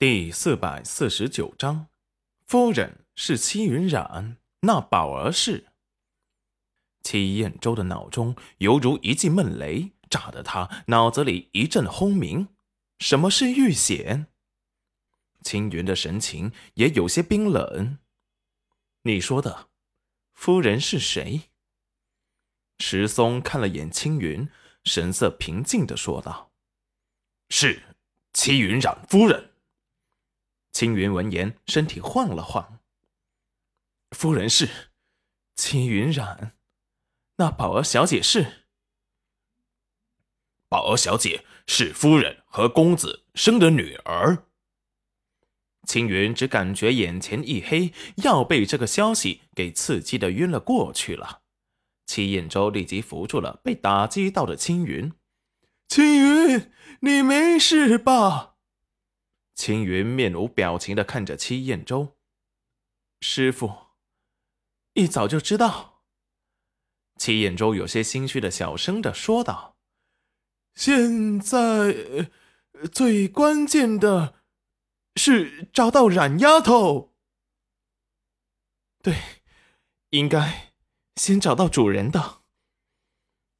第四百四十九章，夫人是戚云染，那宝儿是。戚燕州的脑中犹如一记闷雷，炸得他脑子里一阵轰鸣。什么是遇险？青云的神情也有些冰冷。你说的，夫人是谁？石松看了眼青云，神色平静的说道：“是戚云染夫人。”青云闻言，身体晃了晃。夫人是青云染，那宝儿小姐是？宝儿小姐是夫人和公子生的女儿。青云只感觉眼前一黑，要被这个消息给刺激的晕了过去了。戚燕州立即扶住了被打击到的青云。青云，你没事吧？青云面无表情的看着戚燕州，师傅，一早就知道。戚燕州有些心虚的小声的说道：“现在最关键的是找到冉丫头。对，应该先找到主人的。”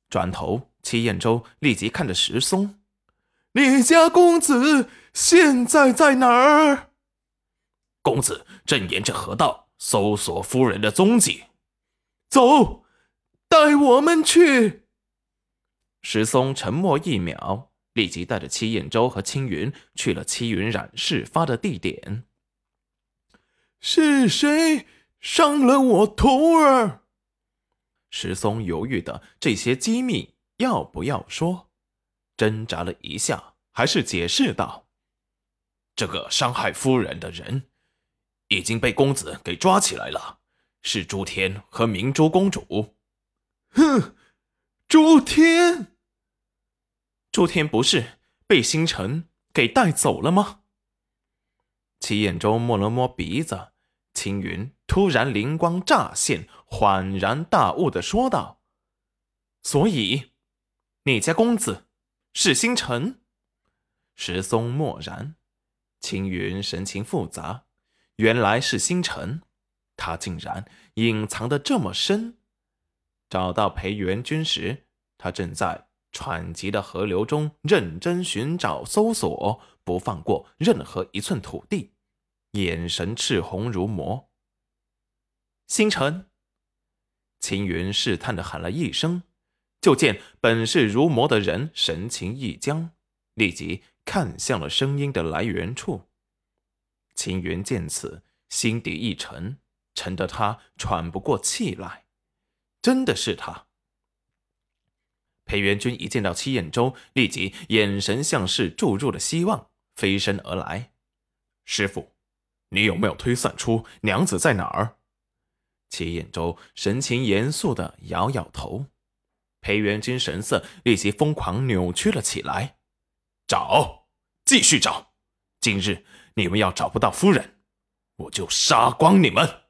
转头，戚燕州立即看着石松：“你家公子。”现在在哪儿？公子正沿着河道搜索夫人的踪迹。走，带我们去。石松沉默一秒，立即带着戚燕州和青云去了戚云染事发的地点。是谁伤了我徒儿？石松犹豫的这些机密要不要说？挣扎了一下，还是解释道。这个伤害夫人的人已经被公子给抓起来了，是朱天和明珠公主。哼，朱天，朱天不是被星辰给带走了吗？齐彦州摸了摸鼻子，青云突然灵光乍现，恍然大悟的说道：“所以，你家公子是星辰？”石松默然。青云神情复杂，原来是星辰，他竟然隐藏的这么深。找到裴元君时，他正在湍急的河流中认真寻找、搜索，不放过任何一寸土地，眼神赤红如魔。星辰，青云试探的喊了一声，就见本是如魔的人神情一僵，立即。看向了声音的来源处，秦云见此，心底一沉，沉得他喘不过气来。真的是他！裴元君一见到戚彦州，立即眼神像是注入了希望，飞身而来。师傅，你有没有推算出娘子在哪儿？戚彦州神情严肃的摇摇头。裴元君神色立即疯狂扭曲了起来。找，继续找。今日你们要找不到夫人，我就杀光你们。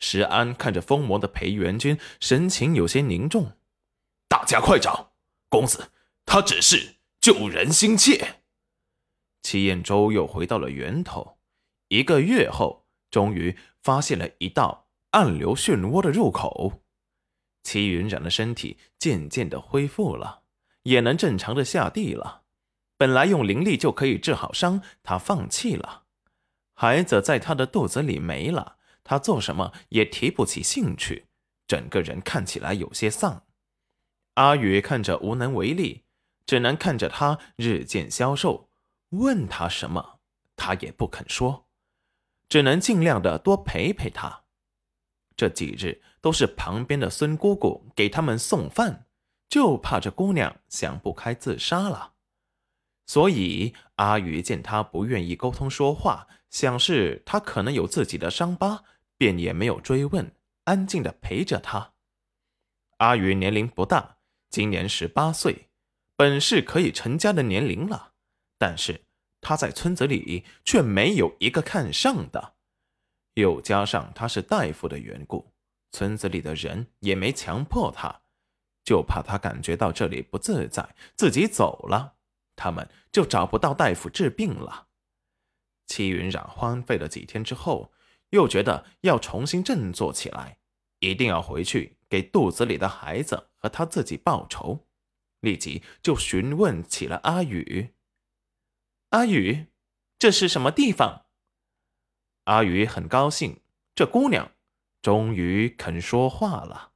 石安看着疯魔的裴元君，神情有些凝重。大家快找公子，他只是救人心切。齐彦州又回到了源头，一个月后，终于发现了一道暗流漩涡的入口。齐云染的身体渐渐的恢复了。也能正常的下地了。本来用灵力就可以治好伤，他放弃了。孩子在他的肚子里没了，他做什么也提不起兴趣，整个人看起来有些丧。阿宇看着无能为力，只能看着他日渐消瘦，问他什么，他也不肯说，只能尽量的多陪陪他。这几日都是旁边的孙姑姑给他们送饭。就怕这姑娘想不开自杀了，所以阿宇见她不愿意沟通说话，想是她可能有自己的伤疤，便也没有追问，安静的陪着她。阿宇年龄不大，今年十八岁，本是可以成家的年龄了，但是他在村子里却没有一个看上的，又加上他是大夫的缘故，村子里的人也没强迫他。就怕他感觉到这里不自在，自己走了，他们就找不到大夫治病了。戚云染荒废了几天之后，又觉得要重新振作起来，一定要回去给肚子里的孩子和他自己报仇，立即就询问起了阿宇。阿宇，这是什么地方？阿宇很高兴，这姑娘终于肯说话了。